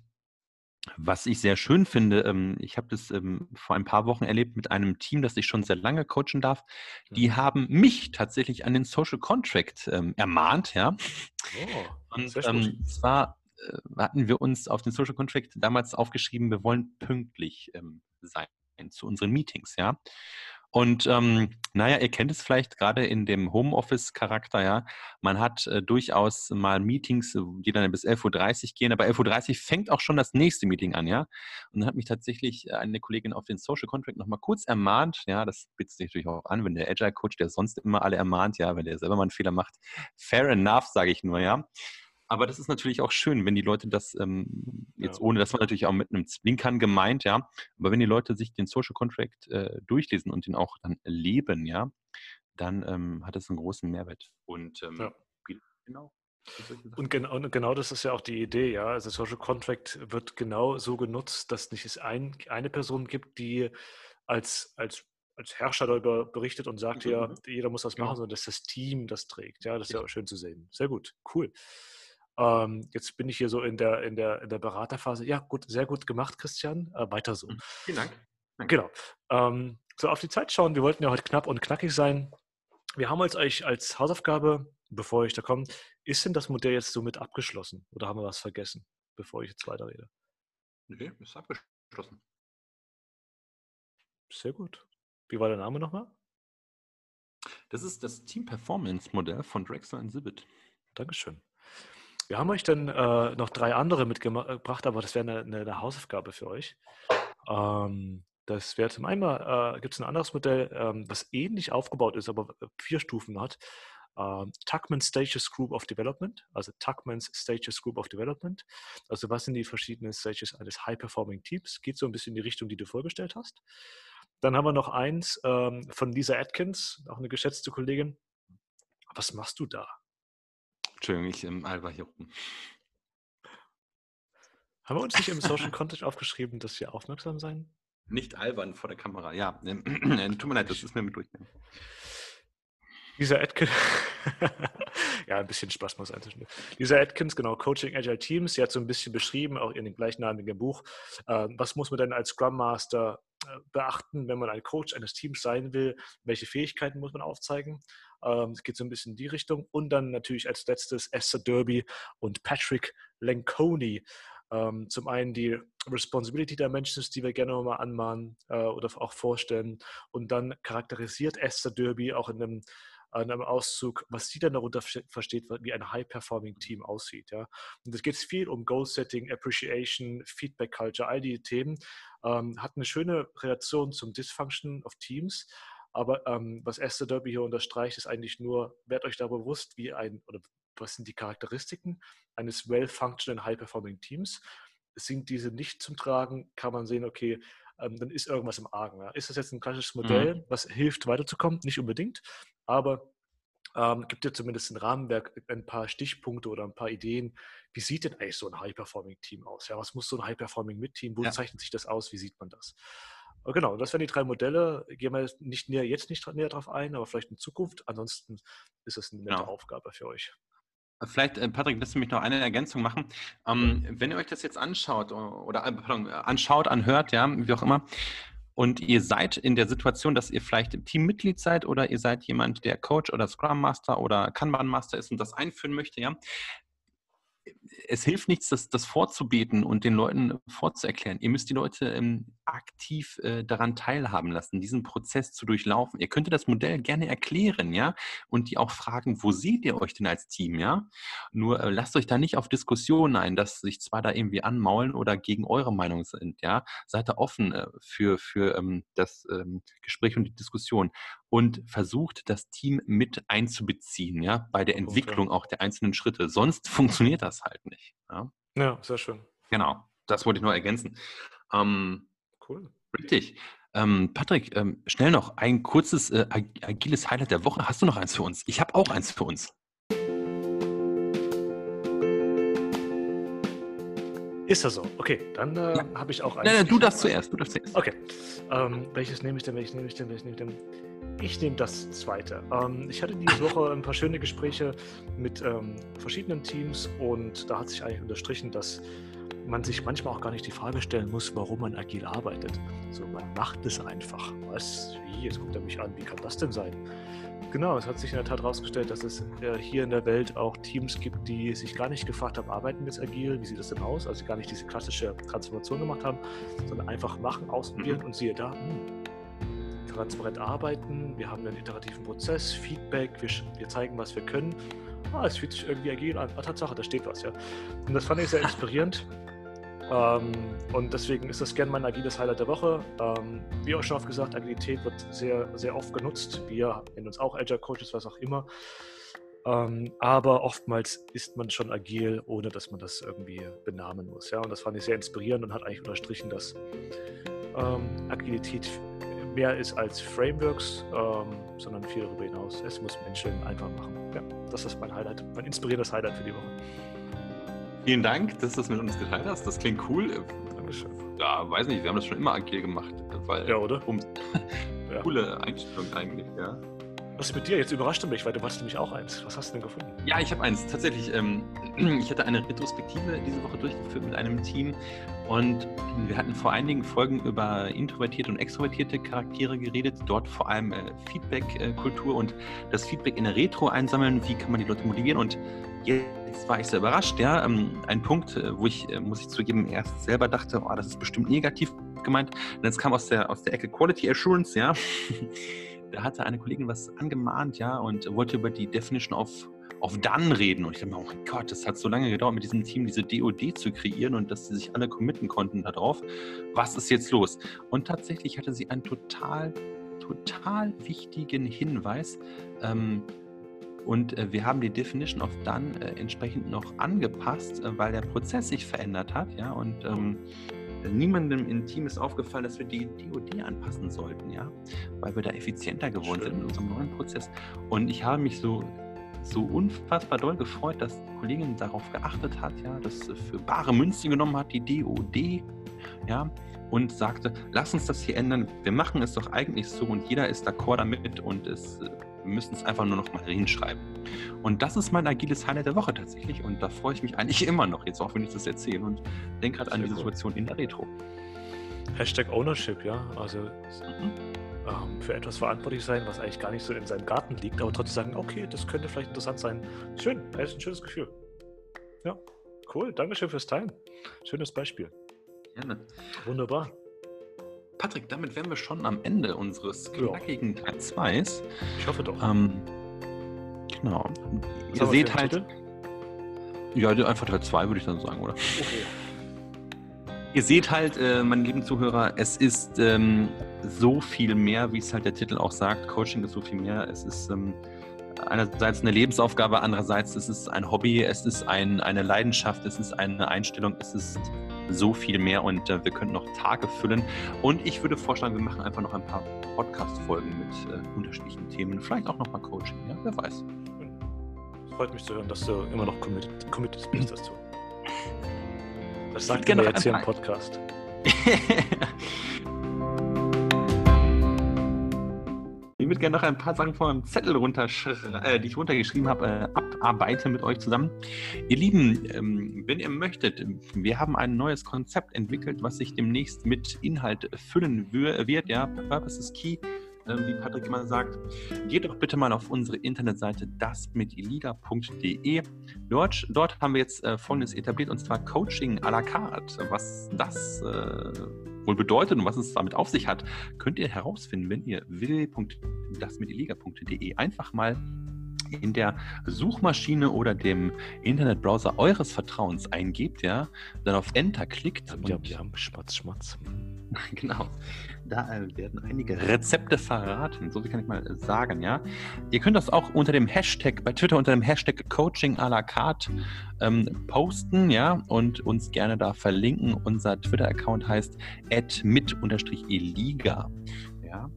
was ich sehr schön finde, ähm, ich habe das ähm, vor ein paar Wochen erlebt mit einem Team, das ich schon sehr lange coachen darf. Die mhm. haben mich tatsächlich an den Social Contract ähm, ermahnt, ja. Oh, und zwar hatten wir uns auf den Social Contract damals aufgeschrieben, wir wollen pünktlich sein zu unseren Meetings, ja. Und ähm, naja, ihr kennt es vielleicht gerade in dem Homeoffice-Charakter, ja. Man hat äh, durchaus mal Meetings, die dann bis 11.30 Uhr gehen, aber 11.30 Uhr fängt auch schon das nächste Meeting an, ja. Und dann hat mich tatsächlich äh, eine Kollegin auf den Social Contract nochmal kurz ermahnt, ja, das bietet sich natürlich auch an, wenn der Agile-Coach, der sonst immer alle ermahnt, ja, wenn der selber mal einen Fehler macht, fair enough, sage ich nur, ja. Aber das ist natürlich auch schön, wenn die Leute das, ähm, jetzt ja. ohne, dass man natürlich auch mit einem Zwinkern gemeint, ja, aber wenn die Leute sich den Social Contract äh, durchlesen und den auch dann leben, ja, dann ähm, hat es einen großen Mehrwert. Und ähm, ja. genau. Und genau, genau das ist ja auch die Idee, ja. Also Social Contract wird genau so genutzt, dass nicht es ein, eine Person gibt, die als, als als Herrscher darüber berichtet und sagt, mhm. ja, mhm. jeder muss das machen, genau. sondern dass das Team das trägt. Ja, das ist ja, ja auch schön zu sehen. Sehr gut, cool. Ähm, jetzt bin ich hier so in der, in, der, in der Beraterphase. Ja, gut, sehr gut gemacht, Christian. Äh, weiter so. Mhm. Vielen Dank. Danke. Genau. Ähm, so, auf die Zeit schauen. Wir wollten ja heute knapp und knackig sein. Wir haben uns euch als Hausaufgabe, bevor ich da komme, ist denn das Modell jetzt somit abgeschlossen? Oder haben wir was vergessen, bevor ich jetzt weiterrede? Nee, ist abgeschlossen. Sehr gut. Wie war der Name nochmal? Das ist das Team Performance Modell von Drexler und Sibit. Dankeschön. Wir haben euch dann äh, noch drei andere mitgebracht, aber das wäre eine, eine, Hausaufgabe für euch. Ähm, das wäre zum einen äh, gibt es ein anderes Modell, ähm, das ähnlich aufgebaut ist, aber äh, vier Stufen hat. Ähm, Tuckman Stages Group of Development, also Tuckman's Stages Group of Development. Also was sind die verschiedenen Stages eines High-Performing Teams? Geht so ein bisschen in die Richtung, die du vorgestellt hast. Dann haben wir noch eins ähm, von Lisa Atkins, auch eine geschätzte Kollegin. Was machst du da? Entschuldigung, ich im Alba hier rum. Haben wir uns nicht im Social Content aufgeschrieben, dass wir aufmerksam sein? Nicht albern vor der Kamera, ja. Tut mir leid, das ist mir mit durchgegangen. Dieser Atkins, ja, ein bisschen Spaß muss sein. Dieser Atkins, genau, Coaching Agile Teams, sie hat so ein bisschen beschrieben, auch in dem gleichnamigen Buch, äh, was muss man denn als Scrum Master äh, beachten, wenn man ein Coach eines Teams sein will, welche Fähigkeiten muss man aufzeigen. Ähm, es geht so ein bisschen in die Richtung. Und dann natürlich als letztes Esther Derby und Patrick Lenconi. Ähm, zum einen die Responsibility Dimensions, die wir gerne mal anmahnen äh, oder auch vorstellen. Und dann charakterisiert Esther Derby auch in einem an einem Auszug, was sie dann darunter versteht, wie ein High-Performing-Team aussieht. Ja. Und es geht viel um Goal-Setting, Appreciation, Feedback-Culture, all die Themen. Ähm, hat eine schöne Relation zum Dysfunction of Teams. Aber ähm, was Esther Derby hier unterstreicht, ist eigentlich nur, werdet euch da bewusst, wie ein, oder was sind die Charakteristiken eines well-functioning, high-performing Teams. Sind diese nicht zum Tragen, kann man sehen, okay, ähm, dann ist irgendwas im Argen. Ja. Ist das jetzt ein klassisches Modell, mhm. was hilft, weiterzukommen? Nicht unbedingt, aber ähm, gibt dir zumindest ein Rahmenwerk, ein paar Stichpunkte oder ein paar Ideen. Wie sieht denn eigentlich so ein High-Performing-Team aus? Ja, was muss so ein High-Performing-Mit-Team? Wo ja. zeichnet sich das aus? Wie sieht man das? Äh, genau, das wären die drei Modelle. Gehen wir nicht näher, jetzt nicht näher drauf ein, aber vielleicht in Zukunft. Ansonsten ist es eine nette genau. Aufgabe für euch. Vielleicht, äh, Patrick, lässt du mich noch eine Ergänzung machen. Ähm, wenn ihr euch das jetzt anschaut oder äh, pardon, anschaut, anhört, ja, wie auch immer, und ihr seid in der Situation, dass ihr vielleicht Teammitglied seid oder ihr seid jemand, der Coach oder Scrum Master oder Kanban Master ist und das einführen möchte, ja, es hilft nichts, das, das vorzubeten und den Leuten vorzuerklären. Ihr müsst die Leute ähm, aktiv äh, daran teilhaben lassen, diesen Prozess zu durchlaufen. Ihr könntet das Modell gerne erklären, ja, und die auch fragen, wo seht ihr euch denn als Team, ja? Nur äh, lasst euch da nicht auf Diskussionen ein, dass sich zwar da irgendwie anmaulen oder gegen eure Meinung sind, ja. Seid da offen äh, für, für ähm, das ähm, Gespräch und die Diskussion und versucht, das Team mit einzubeziehen, ja, bei der Entwicklung auch der einzelnen Schritte. Sonst funktioniert das halt nicht. Ja, ja sehr schön. Genau, das wollte ich nur ergänzen. Ähm, cool. Richtig. Ähm, Patrick, ähm, schnell noch ein kurzes äh, agiles Highlight der Woche. Hast du noch eins für uns? Ich habe auch eins für uns. Ist das so? Okay, dann äh, ja. habe ich auch eins. Nein, nein, du darfst zuerst. Du darfst zuerst. Okay. Ähm, welches nehme ich denn? Welches nehme ich denn? Welches nehme ich denn? Ich nehme das zweite. Ähm, ich hatte diese Woche ein paar schöne Gespräche mit ähm, verschiedenen Teams und da hat sich eigentlich unterstrichen, dass man sich manchmal auch gar nicht die Frage stellen muss, warum man agil arbeitet. So, man macht es einfach. Was? Wie? Jetzt guckt er mich an. Wie kann das denn sein? Genau, es hat sich in der Tat herausgestellt, dass es äh, hier in der Welt auch Teams gibt, die sich gar nicht gefragt haben, arbeiten wir jetzt agil, wie sieht das denn aus? Also gar nicht diese klassische Transformation gemacht haben, sondern einfach machen, ausprobieren mhm. und siehe da, hm, transparent arbeiten, wir haben einen iterativen Prozess, Feedback, wir, wir zeigen, was wir können. Ah, es fühlt sich irgendwie agil an. Ah, Tatsache, da steht was, ja. Und das fand ich sehr inspirierend. Ähm, und deswegen ist das gerne mein agiles Highlight der Woche. Ähm, wie auch schon oft gesagt, Agilität wird sehr, sehr oft genutzt. Wir nennen uns auch Agile Coaches, was auch immer. Ähm, aber oftmals ist man schon agil, ohne dass man das irgendwie benamen muss. Ja? Und das fand ich sehr inspirierend und hat eigentlich unterstrichen, dass ähm, Agilität mehr ist als Frameworks, ähm, sondern viel darüber hinaus. Es muss Menschen einfach machen. Ja, das ist mein Highlight, mein inspirierendes Highlight für die Woche. Vielen Dank, dass du das mit uns geteilt hast. Das klingt cool. Dankeschön. Ja, weiß nicht, wir haben das schon immer agil gemacht. Weil, ja, oder? Um, ja. Coole Einstellung eigentlich, ja. Was ist mit dir? Jetzt überrascht du mich, weil du hast nämlich auch eins. Was hast du denn gefunden? Ja, ich habe eins. Tatsächlich. Ähm, ich hatte eine Retrospektive diese Woche durchgeführt mit einem Team und wir hatten vor einigen Folgen über introvertierte und extrovertierte Charaktere geredet. Dort vor allem äh, Feedback-Kultur und das Feedback in der Retro einsammeln. Wie kann man die Leute motivieren? Und jetzt war ich sehr überrascht. Ja, ähm, ein Punkt, äh, wo ich, äh, muss ich zugeben, erst selber dachte, oh, das ist bestimmt negativ gemeint. Und jetzt kam aus der, aus der Ecke Quality Assurance, ja. da hatte eine Kollegin was angemahnt, ja, und wollte über die Definition of, of Done reden. Und ich dachte mir, oh mein Gott, das hat so lange gedauert, mit diesem Team diese DOD zu kreieren und dass sie sich alle committen konnten darauf. Was ist jetzt los? Und tatsächlich hatte sie einen total, total wichtigen Hinweis. Ähm, und äh, wir haben die Definition of Done äh, entsprechend noch angepasst, äh, weil der Prozess sich verändert hat, ja, und ähm, niemandem im Team ist aufgefallen, dass wir die DOD anpassen sollten, ja, weil wir da effizienter geworden Schön. sind in unserem neuen Prozess. Und ich habe mich so so unfassbar doll gefreut, dass die Kollegin darauf geachtet hat, ja, das für bare Münzen genommen hat, die DOD, ja, und sagte, lass uns das hier ändern. Wir machen es doch eigentlich so und jeder ist d'accord damit und es äh, wir müssen es einfach nur noch mal hinschreiben. Und das ist mein agiles Highlight der Woche tatsächlich. Und da freue ich mich eigentlich immer noch, jetzt auch wenn ich das erzähle und denke gerade an die. Situation in der Retro. Hashtag Ownership, ja. Also mhm. ähm, für etwas verantwortlich sein, was eigentlich gar nicht so in seinem Garten liegt, aber trotzdem sagen, okay, das könnte vielleicht interessant sein. Schön, das ist ein schönes Gefühl. Ja, cool. Dankeschön fürs Teilen. Schönes Beispiel. Gerne. Wunderbar. Patrick, damit wären wir schon am Ende unseres knackigen Teil 2. Ich hoffe doch. Ähm, genau. Was Ihr seht halt. Titel? Ja, einfach Teil 2 würde ich dann sagen, oder? Okay. Ihr seht halt, äh, meine lieben Zuhörer, es ist ähm, so viel mehr, wie es halt der Titel auch sagt. Coaching ist so viel mehr. Es ist ähm, einerseits eine Lebensaufgabe, andererseits ist es ein Hobby, es ist ein, eine Leidenschaft, es ist eine Einstellung, es ist so viel mehr und äh, wir könnten noch Tage füllen. Und ich würde vorschlagen, wir machen einfach noch ein paar Podcast-Folgen mit äh, unterschiedlichen Themen, vielleicht auch noch mal Coaching, ja? wer weiß. Es freut mich zu hören, dass du immer noch committed, committed bist dazu. Das sagt ihr jetzt hier im Podcast. würde gerne noch ein paar Sachen von meinem Zettel runter, äh, die ich runtergeschrieben habe, äh, abarbeiten mit euch zusammen. Ihr Lieben, ähm, wenn ihr möchtet, wir haben ein neues Konzept entwickelt, was sich demnächst mit Inhalt füllen wird. Ja, Purpose is Key äh, wie Patrick immer sagt, geht doch bitte mal auf unsere Internetseite dasmitiliga.de. Dort, dort haben wir jetzt äh, Folgendes etabliert, und zwar Coaching à la carte. Was das äh, wohl bedeutet und was es damit auf sich hat, könnt ihr herausfinden, wenn ihr www.dasmitiliga.de einfach mal in der Suchmaschine oder dem Internetbrowser eures Vertrauens eingebt, ja, dann auf Enter klickt. Ja, und, ja, Schmatz, Schmatz. genau. Da äh, werden einige Rezepte verraten, so wie kann ich mal sagen, ja. Ihr könnt das auch unter dem Hashtag, bei Twitter unter dem Hashtag Coaching à la carte ähm, posten, ja, und uns gerne da verlinken. Unser Twitter-Account heißt mit-eliga, ja.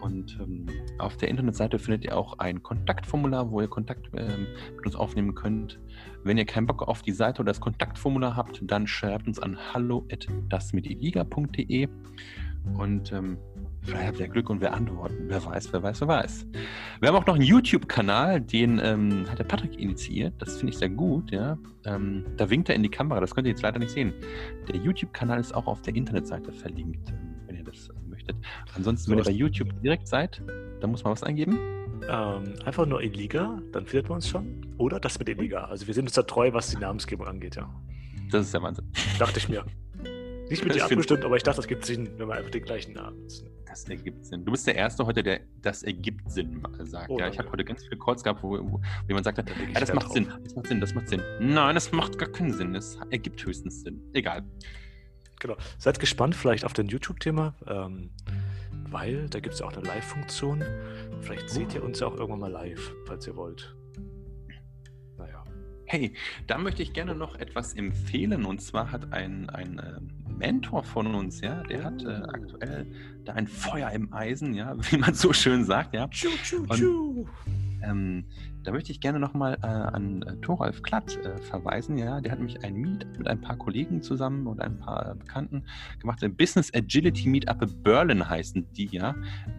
Und ähm, auf der Internetseite findet ihr auch ein Kontaktformular, wo ihr Kontakt ähm, mit uns aufnehmen könnt. Wenn ihr keinen Bock auf die Seite oder das Kontaktformular habt, dann schreibt uns an hallo@dasmitiliga.de und ähm, vielleicht habt ihr Glück und wir antworten. Wer weiß, wer weiß, wer weiß. Wir haben auch noch einen YouTube-Kanal, den ähm, hat der Patrick initiiert. Das finde ich sehr gut, ja. Ähm, da winkt er in die Kamera, das könnt ihr jetzt leider nicht sehen. Der YouTube-Kanal ist auch auf der Internetseite verlinkt, wenn ihr das möchtet. Ansonsten, so wenn ihr bei YouTube direkt seid, dann muss man was eingeben. Ähm, einfach nur Eliga, dann findet man uns schon. Oder das mit Eliga. Also wir sind uns da treu, was die Namensgebung angeht, ja. Das ist der Wahnsinn. Dachte ich mir. Nicht mit dir abgestimmt, aber ich dachte, das gibt Sinn, wenn man einfach den gleichen Namen nimmt. Das ergibt Sinn. Du bist der Erste heute, der das ergibt Sinn sagt. Oh, ja, ich habe heute ganz viele Calls gehabt, wo, wo jemand sagt, ja, das macht drauf. Sinn, das macht Sinn, das macht Sinn. Nein, das macht gar keinen Sinn. Das ergibt höchstens Sinn. Egal. Genau. Seid gespannt vielleicht auf den YouTube-Thema, ähm, weil da gibt es auch eine Live-Funktion. Vielleicht seht ihr uns ja auch irgendwann mal live, falls ihr wollt. Hey, da möchte ich gerne noch etwas empfehlen. Und zwar hat ein, ein äh, Mentor von uns, ja, der hat äh, aktuell da ein Feuer im Eisen, ja, wie man so schön sagt, ja. Tschu, tschu, tschu. Ähm, da möchte ich gerne nochmal äh, an äh, Thoralf Klatt äh, verweisen. Ja, der hat nämlich ein Meet mit ein paar Kollegen zusammen und ein paar äh, Bekannten gemacht. Ein Business Agility Meetup Berlin heißen die, ja.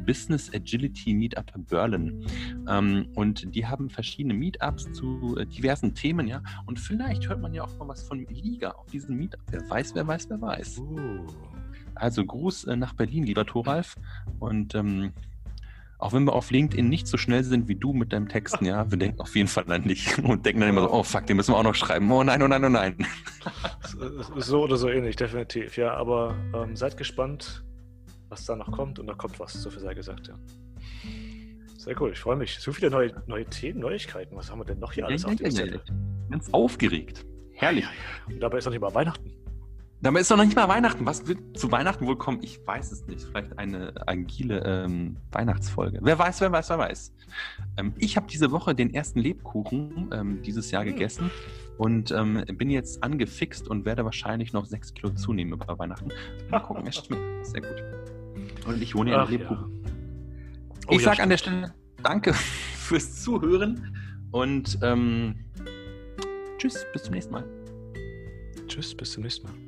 Business Agility Meetup Berlin. Ähm, und die haben verschiedene Meetups zu äh, diversen Themen, ja. Und vielleicht hört man ja auch mal was von Liga auf diesem Meetup. Wer weiß, wer weiß, wer weiß. Uh. Also Gruß äh, nach Berlin, lieber Thoralf. Und ähm, auch wenn wir auf LinkedIn nicht so schnell sind wie du mit deinem Texten, ja, wir denken auf jeden Fall an dich und denken dann immer so, oh fuck, den müssen wir auch noch schreiben. Oh nein, oh nein, oh nein. So oder so ähnlich, definitiv, ja. Aber ähm, seid gespannt, was da noch kommt und da kommt was, so viel sei gesagt, ja. Sehr cool, ich freue mich. So viele neue, neue Themen, Neuigkeiten. Was haben wir denn noch hier alles ja, auf dem Zettel? Ganz aufgeregt. Herrlich. Und dabei ist noch nicht mal Weihnachten. Dabei ist doch noch nicht mal Weihnachten. Was wird zu Weihnachten wohl kommen? Ich weiß es nicht. Vielleicht eine agile ähm, Weihnachtsfolge. Wer weiß, wer weiß, wer weiß. Ähm, ich habe diese Woche den ersten Lebkuchen ähm, dieses Jahr hm. gegessen und ähm, bin jetzt angefixt und werde wahrscheinlich noch sechs Kilo zunehmen über Weihnachten. Mal gucken, es schmeckt sehr gut. Und ich wohne ja in Lebkuchen. Ja. Oh, ich ja, sage an der Stelle Danke fürs Zuhören und ähm, tschüss, bis zum nächsten Mal. Tschüss, bis zum nächsten Mal.